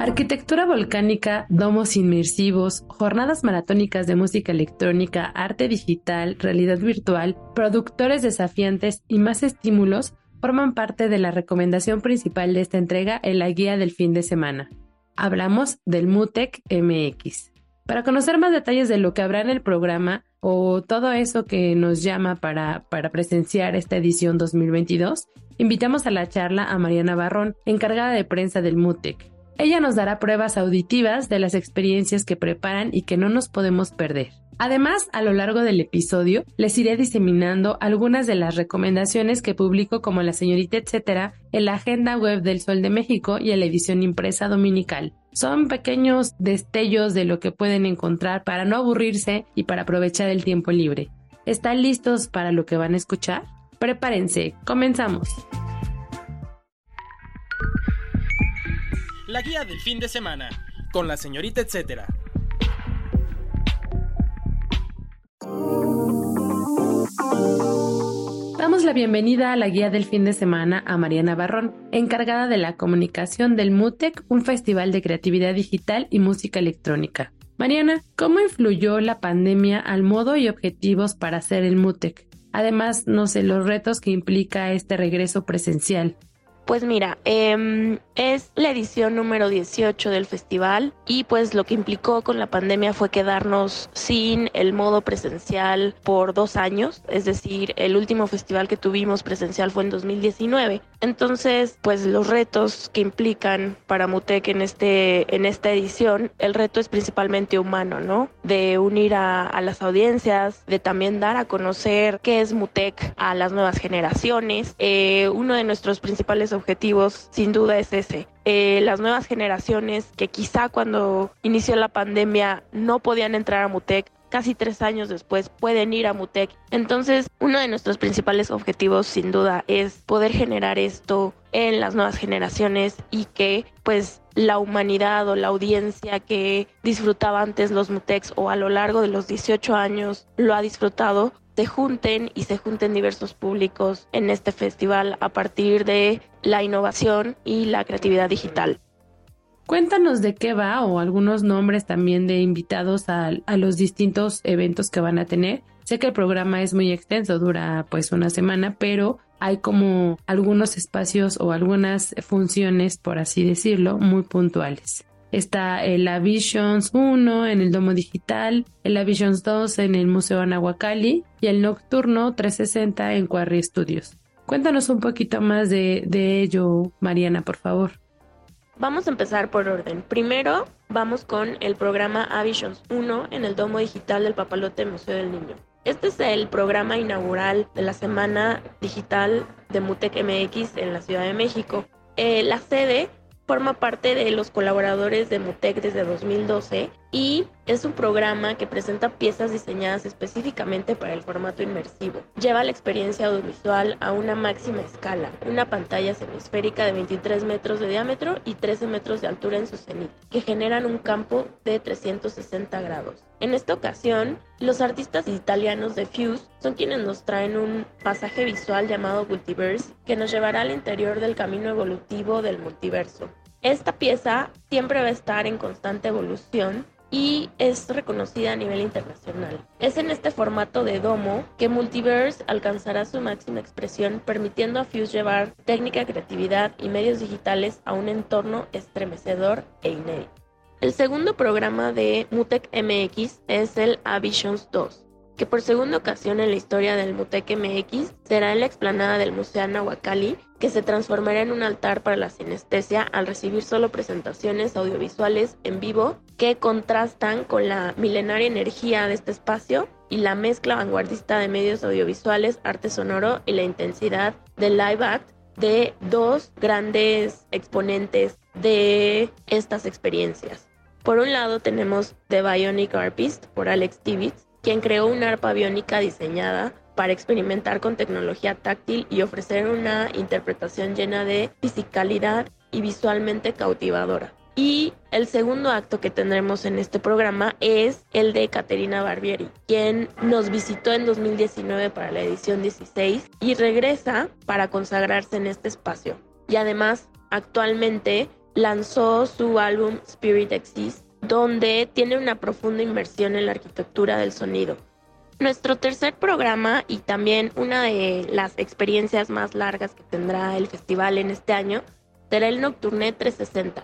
Arquitectura volcánica, domos inmersivos, jornadas maratónicas de música electrónica, arte digital, realidad virtual, productores desafiantes y más estímulos forman parte de la recomendación principal de esta entrega en la guía del fin de semana. Hablamos del MUTEC MX. Para conocer más detalles de lo que habrá en el programa o todo eso que nos llama para, para presenciar esta edición 2022, invitamos a la charla a Mariana Barrón, encargada de prensa del MUTEC. Ella nos dará pruebas auditivas de las experiencias que preparan y que no nos podemos perder. Además, a lo largo del episodio, les iré diseminando algunas de las recomendaciones que publico como la señorita etcétera en la agenda web del Sol de México y en la edición impresa dominical. Son pequeños destellos de lo que pueden encontrar para no aburrirse y para aprovechar el tiempo libre. ¿Están listos para lo que van a escuchar? Prepárense, comenzamos. La guía del fin de semana, con la señorita etcétera. Damos la bienvenida a la guía del fin de semana a Mariana Barrón, encargada de la comunicación del MUTEC, un festival de creatividad digital y música electrónica. Mariana, ¿cómo influyó la pandemia al modo y objetivos para hacer el MUTEC? Además, no sé, los retos que implica este regreso presencial. Pues mira, eh, es la edición número 18 del festival y pues lo que implicó con la pandemia fue quedarnos sin el modo presencial por dos años, es decir, el último festival que tuvimos presencial fue en 2019. Entonces, pues los retos que implican para Mutec en, este, en esta edición, el reto es principalmente humano, ¿no? De unir a, a las audiencias, de también dar a conocer qué es Mutec a las nuevas generaciones. Eh, uno de nuestros principales objetivos sin duda es ese. Eh, las nuevas generaciones que quizá cuando inició la pandemia no podían entrar a Mutec, casi tres años después pueden ir a Mutec. Entonces, uno de nuestros principales objetivos sin duda es poder generar esto en las nuevas generaciones y que pues la humanidad o la audiencia que disfrutaba antes los Mutex o a lo largo de los 18 años lo ha disfrutado se junten y se junten diversos públicos en este festival a partir de la innovación y la creatividad digital. Cuéntanos de qué va o algunos nombres también de invitados a, a, los distintos eventos que van a tener. Sé que el programa es muy extenso, dura pues una semana, pero hay como algunos espacios o algunas funciones, por así decirlo, muy puntuales. Está el Visions 1 en el Domo Digital, el Visions 2 en el Museo Anahuacalli y el Nocturno 360 en Quarry Studios. Cuéntanos un poquito más de, de ello, Mariana, por favor. Vamos a empezar por orden. Primero, vamos con el programa Avisions 1 en el Domo Digital del Papalote Museo del Niño. Este es el programa inaugural de la Semana Digital de Mutec MX en la Ciudad de México. Eh, la sede forma parte de los colaboradores de Mutec desde 2012 y es un programa que presenta piezas diseñadas específicamente para el formato inmersivo. Lleva la experiencia audiovisual a una máxima escala, una pantalla semisférica de 23 metros de diámetro y 13 metros de altura en su cenit, que generan un campo de 360 grados. En esta ocasión, los artistas italianos de Fuse son quienes nos traen un pasaje visual llamado Multiverse que nos llevará al interior del camino evolutivo del multiverso. Esta pieza siempre va a estar en constante evolución y es reconocida a nivel internacional. Es en este formato de domo que Multiverse alcanzará su máxima expresión, permitiendo a Fuse llevar técnica, creatividad y medios digitales a un entorno estremecedor e inédito. El segundo programa de Mutec MX es el Avisions 2 que por segunda ocasión en la historia del Mutec MX será en la explanada del Museo Nahuacali, que se transformará en un altar para la sinestesia al recibir solo presentaciones audiovisuales en vivo que contrastan con la milenaria energía de este espacio y la mezcla vanguardista de medios audiovisuales, arte sonoro y la intensidad del live act de dos grandes exponentes de estas experiencias. Por un lado tenemos The Bionic Arpist por Alex Tibbits, quien creó una arpa biónica diseñada para experimentar con tecnología táctil y ofrecer una interpretación llena de fisicalidad y visualmente cautivadora. Y el segundo acto que tendremos en este programa es el de Caterina Barbieri, quien nos visitó en 2019 para la edición 16 y regresa para consagrarse en este espacio. Y además, actualmente lanzó su álbum Spirit Exist, donde tiene una profunda inversión en la arquitectura del sonido. Nuestro tercer programa y también una de las experiencias más largas que tendrá el festival en este año será el Nocturne 360,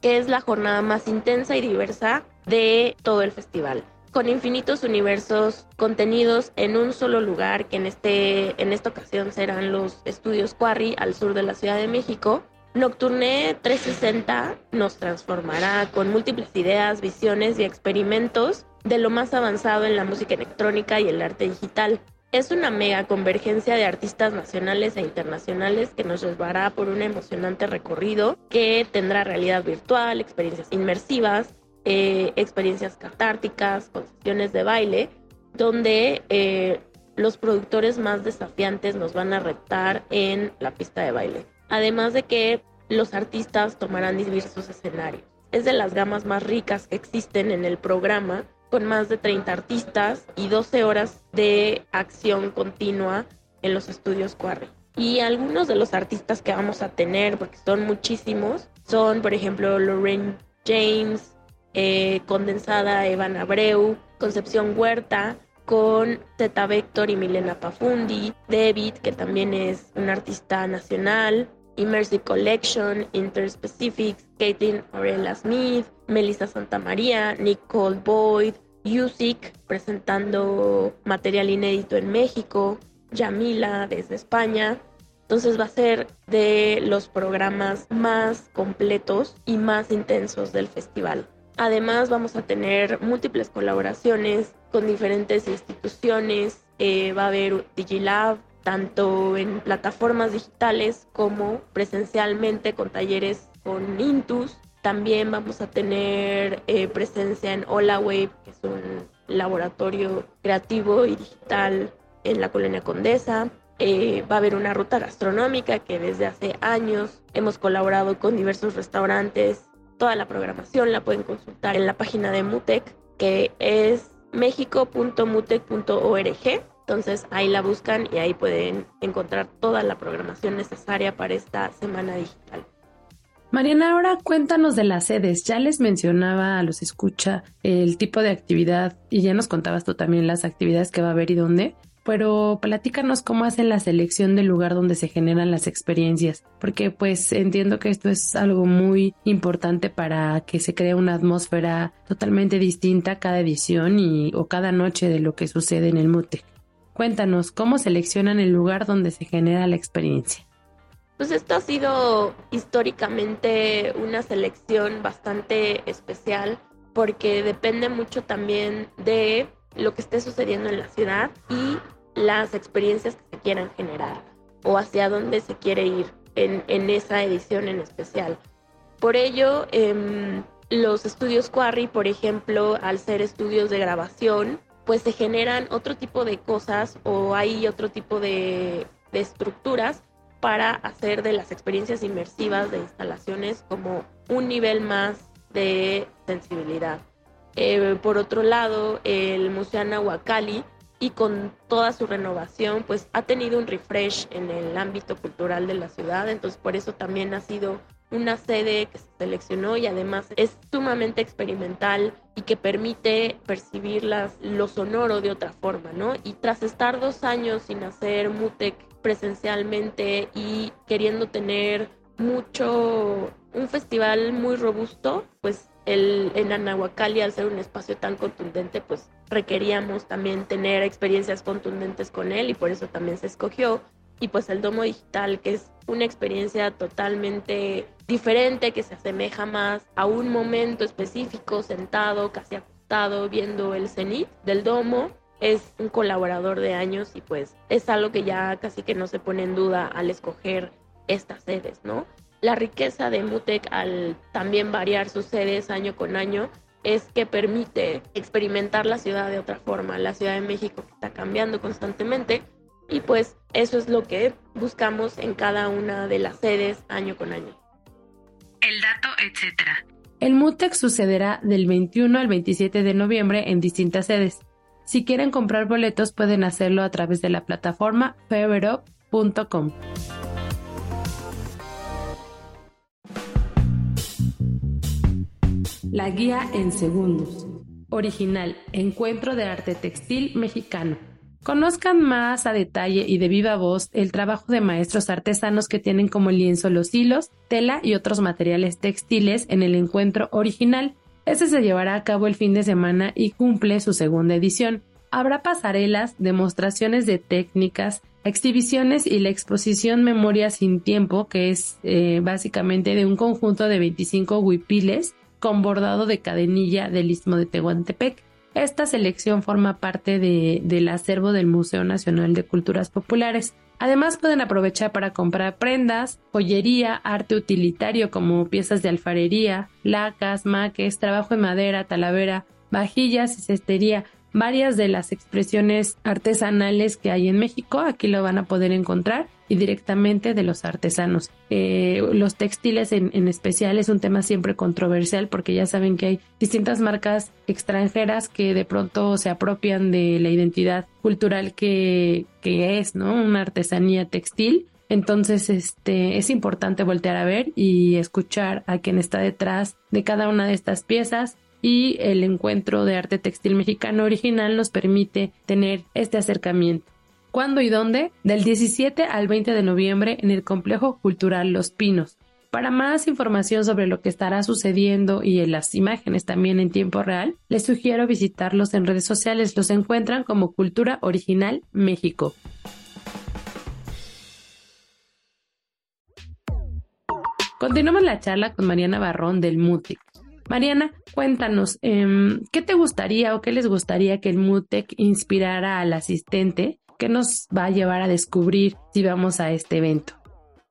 que es la jornada más intensa y diversa de todo el festival con infinitos universos contenidos en un solo lugar, que en, este, en esta ocasión serán los estudios Quarry al sur de la Ciudad de México, Nocturne 360 nos transformará con múltiples ideas, visiones y experimentos de lo más avanzado en la música electrónica y el arte digital. Es una mega convergencia de artistas nacionales e internacionales que nos llevará por un emocionante recorrido que tendrá realidad virtual, experiencias inmersivas, eh, experiencias catárticas, concesiones de baile, donde eh, los productores más desafiantes nos van a retar en la pista de baile. Además de que los artistas tomarán diversos escenarios. Es de las gamas más ricas que existen en el programa, con más de 30 artistas y 12 horas de acción continua en los estudios Quarry. Y algunos de los artistas que vamos a tener, porque son muchísimos, son por ejemplo Lorraine James, eh, Condensada Evan Abreu, Concepción Huerta, con Zeta Vector y Milena Pafundi, David, que también es un artista nacional, Immersive Collection, Interspecifics, Caitlin Aurelia Smith, Melissa Santamaría, Nicole Boyd, Music presentando material inédito en México, Yamila desde España. Entonces va a ser de los programas más completos y más intensos del festival. Además vamos a tener múltiples colaboraciones con diferentes instituciones. Eh, va a haber DigiLab, tanto en plataformas digitales como presencialmente con talleres con Intus. También vamos a tener eh, presencia en HolaWave, que es un laboratorio creativo y digital en la colonia Condesa. Eh, va a haber una ruta gastronómica que desde hace años hemos colaborado con diversos restaurantes. Toda la programación la pueden consultar en la página de Mutec, que es mexico.mutec.org entonces ahí la buscan y ahí pueden encontrar toda la programación necesaria para esta semana digital. Mariana, ahora cuéntanos de las sedes. Ya les mencionaba a los escucha el tipo de actividad y ya nos contabas tú también las actividades que va a haber y dónde. Pero platícanos cómo hacen la selección del lugar donde se generan las experiencias, porque pues entiendo que esto es algo muy importante para que se cree una atmósfera totalmente distinta cada edición y o cada noche de lo que sucede en el MUTEC. Cuéntanos, ¿cómo seleccionan el lugar donde se genera la experiencia? Pues esto ha sido históricamente una selección bastante especial porque depende mucho también de lo que esté sucediendo en la ciudad y las experiencias que se quieran generar o hacia dónde se quiere ir en, esa edición en especial. Por ello, em, los estudios Quarry, por ejemplo, al ser estudios de grabación, pues se generan otro tipo de cosas o hay otro tipo de, estructuras para hacer de las experiencias inmersivas de instalaciones como un nivel más de sensibilidad. Eh, por otro lado, el Museo Nahuacali y con toda su renovación, pues ha tenido un refresh en el ámbito cultural de la ciudad, entonces por eso también ha sido una sede que se seleccionó y además es sumamente experimental y que permite percibir las, lo sonoro de otra forma, ¿no? Y tras estar dos años sin hacer MUTEC presencialmente y queriendo tener mucho, un festival muy robusto, pues en Anahuacalli, al ser un espacio tan contundente, pues requeríamos también tener experiencias contundentes con él y por eso también se escogió y pues el domo digital, que es una experiencia totalmente diferente, que se asemeja más a un momento específico, sentado, casi acostado, viendo el cenit del domo. Es un colaborador de años y pues es algo que ya casi que no se pone en duda al escoger estas sedes, ¿no? La riqueza de Mutec al también variar sus sedes año con año es que permite experimentar la ciudad de otra forma. La Ciudad de México está cambiando constantemente y pues eso es lo que buscamos en cada una de las sedes año con año. El dato, etcétera. El MUTEC sucederá del 21 al 27 de noviembre en distintas sedes. Si quieren comprar boletos pueden hacerlo a través de la plataforma favorop.com. La guía en segundos. Original, Encuentro de Arte Textil Mexicano. Conozcan más a detalle y de viva voz el trabajo de maestros artesanos que tienen como lienzo los hilos, tela y otros materiales textiles en el encuentro original. Este se llevará a cabo el fin de semana y cumple su segunda edición. Habrá pasarelas, demostraciones de técnicas, exhibiciones y la exposición Memoria sin Tiempo, que es eh, básicamente de un conjunto de 25 huipiles con bordado de cadenilla del istmo de Tehuantepec. Esta selección forma parte del acervo del Museo Nacional de Culturas Populares. Además pueden aprovechar para comprar prendas, joyería, arte utilitario como piezas de alfarería, lacas, maques, trabajo en madera, talavera, vajillas y cestería, varias de las expresiones artesanales que hay en México. Aquí lo van a poder encontrar y directamente de los artesanos. Eh, los textiles en, en, especial es un tema siempre controversial porque ya saben que hay distintas marcas extranjeras que de pronto se apropian de la identidad cultural que, que es, ¿no? Una artesanía textil. Entonces, este, es importante voltear a ver y escuchar a quien está detrás de cada una de estas piezas y el encuentro de arte textil mexicano original nos permite tener este acercamiento. ¿Cuándo y dónde? Del 17 al 20 de noviembre en el Complejo Cultural Los Pinos. Para más información sobre lo que estará sucediendo y en las imágenes también en tiempo real, les sugiero visitarlos en redes sociales. Los encuentran como Cultura Original México. Continuamos la charla con Mariana Barrón del MUTIC. Mariana, cuéntanos, em, ¿qué te gustaría o qué les gustaría que el MUTEC inspirara al asistente? ¿Qué nos va a llevar a descubrir si vamos a este evento?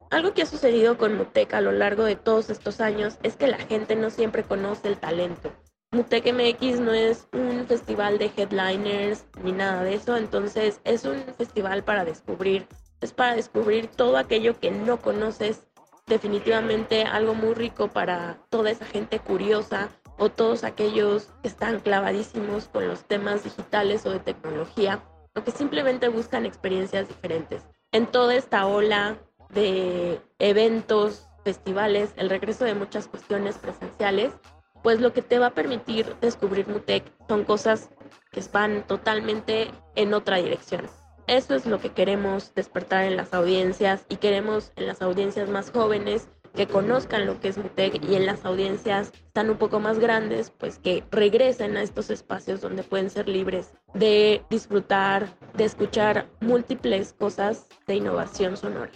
Algo que ha sucedido con MUTEC a lo largo de todos estos años es que la gente no siempre conoce el talento. MUTEC MX no es un festival de headliners ni nada de eso, entonces es un festival para descubrir, es para descubrir todo aquello que no conoces definitivamente algo muy rico para toda esa gente curiosa o todos aquellos que están clavadísimos con los temas digitales o de tecnología o que simplemente buscan experiencias diferentes. En toda esta ola de eventos, festivales, el regreso de muchas cuestiones presenciales, pues lo que te va a permitir descubrir Mutec son cosas que van totalmente en otra dirección. Eso es lo que queremos despertar en las audiencias y queremos en las audiencias más jóvenes que conozcan lo que es Mutec y en las audiencias tan un poco más grandes, pues que regresen a estos espacios donde pueden ser libres de disfrutar, de escuchar múltiples cosas de innovación sonora.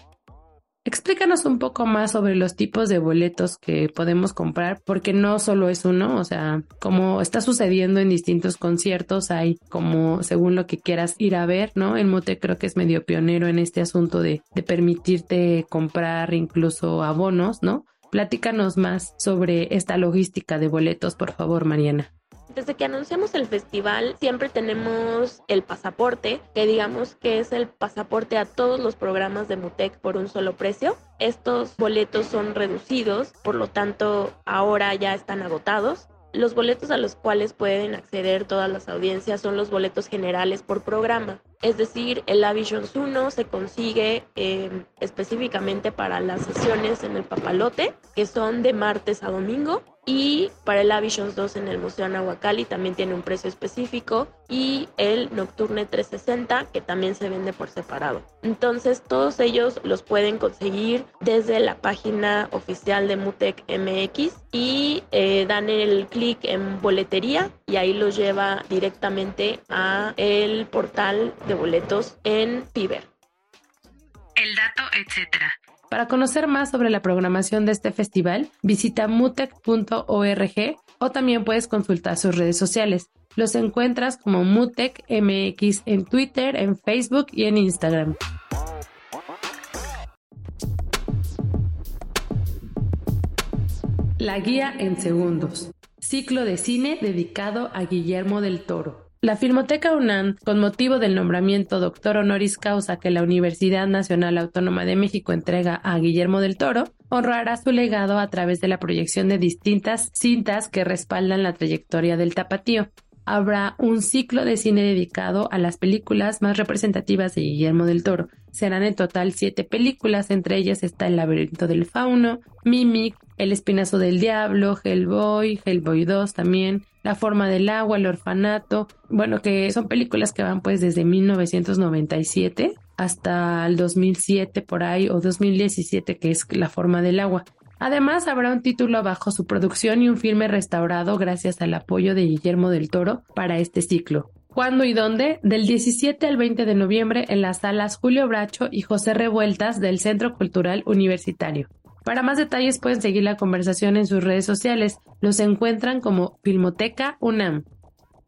Explícanos un poco más sobre los tipos de boletos que podemos comprar, porque no solo es uno, o sea, como está sucediendo en distintos conciertos, hay como según lo que quieras ir a ver, ¿no? El Mote creo que es medio pionero en este asunto de, de permitirte comprar incluso abonos, ¿no? Platícanos más sobre esta logística de boletos, por favor, Mariana. Desde que anunciamos el festival siempre tenemos el pasaporte, que digamos que es el pasaporte a todos los programas de Mutec por un solo precio. Estos boletos son reducidos, por lo tanto ahora ya están agotados. Los boletos a los cuales pueden acceder todas las audiencias son los boletos generales por programa. Es decir, el Avisions 1 se consigue em, específicamente para las sesiones en el Papalote, que son de martes a domingo, y para el Avisions 2 en el Museo Anahuacalli también tiene un precio específico y el Nocturne 360 que también se vende por separado. Entonces todos ellos los pueden conseguir desde la página oficial de Mutec MX y eh, dan el clic en boletería y ahí los lleva directamente a el portal de boletos en Fiverr. El dato, etcétera. Para conocer más sobre la programación de este festival, visita mutec.org o también puedes consultar sus redes sociales. Los encuentras como Mutec MX en Twitter, en Facebook y en Instagram. La guía en segundos. Ciclo de cine dedicado a Guillermo del Toro. La Filmoteca UNAM, con motivo del nombramiento doctor honoris causa que la Universidad Nacional Autónoma de México entrega a Guillermo del Toro, honrará su legado a través de la proyección de distintas cintas que respaldan la trayectoria del tapatío. Habrá un ciclo de cine dedicado a las películas más representativas de Guillermo del Toro. Serán en total siete películas, entre ellas está El laberinto del fauno, Mimic, El espinazo del diablo, Hellboy, Hellboy 2 también, la forma del agua, El orfanato, bueno, que son películas que van pues desde 1997 hasta el 2007 por ahí o 2017 que es La forma del agua. Además, habrá un título bajo su producción y un filme restaurado gracias al apoyo de Guillermo del Toro para este ciclo. ¿Cuándo y dónde? Del 17 al 20 de noviembre en las salas Julio Bracho y José Revueltas del Centro Cultural Universitario. Para más detalles pueden seguir la conversación en sus redes sociales. Los encuentran como Filmoteca UNAM.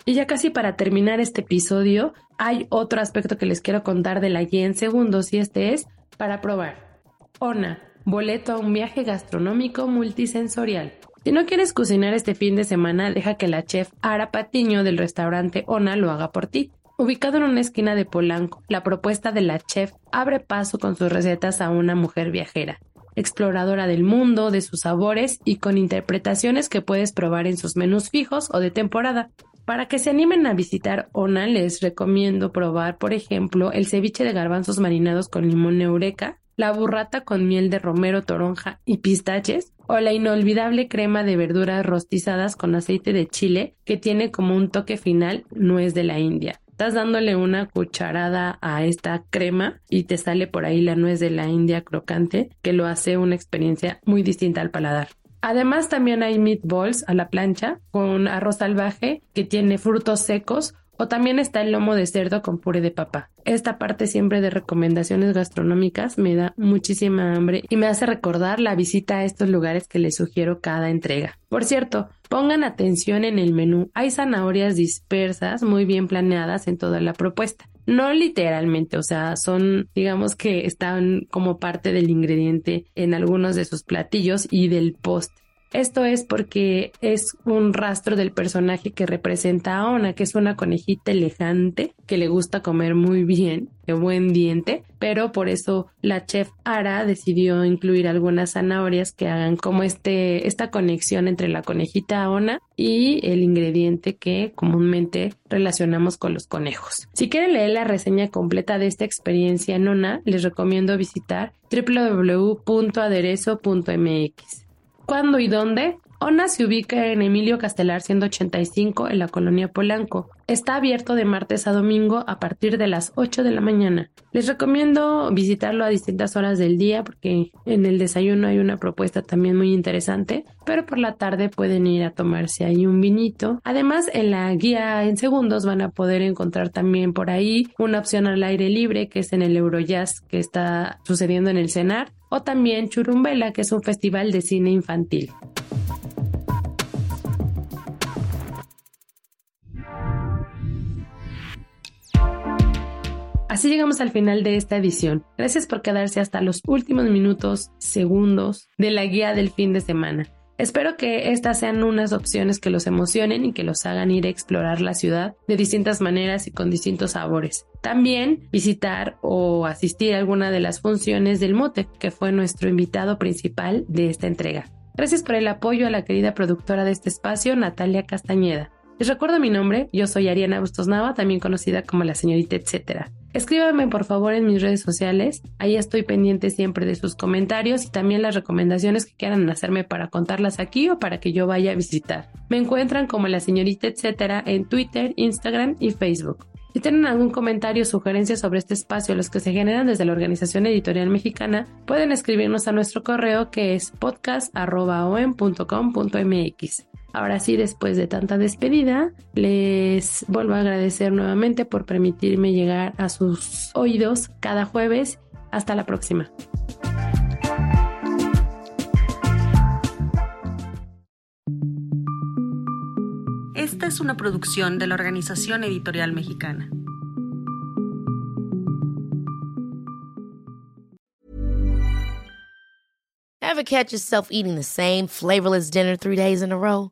Y ya casi para terminar este episodio, hay otro aspecto que les quiero contar de la guía en segundos y este es para probar. ONA, boleto a un viaje gastronómico multisensorial. Si no quieres cocinar este fin de semana, deja que la chef Ara Patiño del restaurante ONA lo haga por ti. Ubicado en una esquina de Polanco, la propuesta de la chef abre paso con sus recetas a una mujer viajera exploradora del mundo, de sus sabores y con interpretaciones que puedes probar en sus menús fijos o de temporada. Para que se animen a visitar ONA, les recomiendo probar, por ejemplo, el ceviche de garbanzos marinados con limón eureka, la burrata con miel de romero, toronja y pistaches, o la inolvidable crema de verduras rostizadas con aceite de chile que tiene como un toque final nuez de la India estás dándole una cucharada a esta crema y te sale por ahí la nuez de la India crocante, que lo hace una experiencia muy distinta al paladar. Además también hay meatballs a la plancha con arroz salvaje que tiene frutos secos o también está el lomo de cerdo con puré de papa. Esta parte siempre de recomendaciones gastronómicas me da muchísima hambre y me hace recordar la visita a estos lugares que les sugiero cada entrega. Por cierto, pongan atención en el menú. Hay zanahorias dispersas muy bien planeadas en toda la propuesta. No literalmente, o sea, son, digamos que están como parte del ingrediente en algunos de sus platillos y del post esto es porque es un rastro del personaje que representa a Ona, que es una conejita elegante que le gusta comer muy bien, de buen diente, pero por eso la chef Ara decidió incluir algunas zanahorias que hagan como este, esta conexión entre la conejita Ona y el ingrediente que comúnmente relacionamos con los conejos. Si quieren leer la reseña completa de esta experiencia en Ona, les recomiendo visitar www.aderezo.mx. ¿Cuándo y dónde? ONA se ubica en Emilio Castelar 185 en la colonia Polanco. Está abierto de martes a domingo a partir de las 8 de la mañana. Les recomiendo visitarlo a distintas horas del día porque en el desayuno hay una propuesta también muy interesante, pero por la tarde pueden ir a tomarse ahí un vinito. Además, en la guía en segundos van a poder encontrar también por ahí una opción al aire libre que es en el Eurojazz que está sucediendo en el CENAR o también Churumbela, que es un festival de cine infantil. Así llegamos al final de esta edición. Gracias por quedarse hasta los últimos minutos, segundos de la guía del fin de semana. Espero que estas sean unas opciones que los emocionen y que los hagan ir a explorar la ciudad de distintas maneras y con distintos sabores. También visitar o asistir a alguna de las funciones del Mote, que fue nuestro invitado principal de esta entrega. Gracias por el apoyo a la querida productora de este espacio, Natalia Castañeda. Les recuerdo mi nombre, yo soy Ariana Bustos Nava, también conocida como la señorita etcétera. Escríbanme por favor en mis redes sociales, ahí estoy pendiente siempre de sus comentarios y también las recomendaciones que quieran hacerme para contarlas aquí o para que yo vaya a visitar. Me encuentran como la señorita etcétera en Twitter, Instagram y Facebook. Si tienen algún comentario o sugerencia sobre este espacio, los que se generan desde la Organización Editorial Mexicana, pueden escribirnos a nuestro correo que es podcast.com.mx. Ahora sí, después de tanta despedida, les vuelvo a agradecer nuevamente por permitirme llegar a sus oídos cada jueves. Hasta la próxima. Esta es una producción de la Organización Editorial Mexicana. Ever catch yourself eating the same flavorless dinner three days in a row?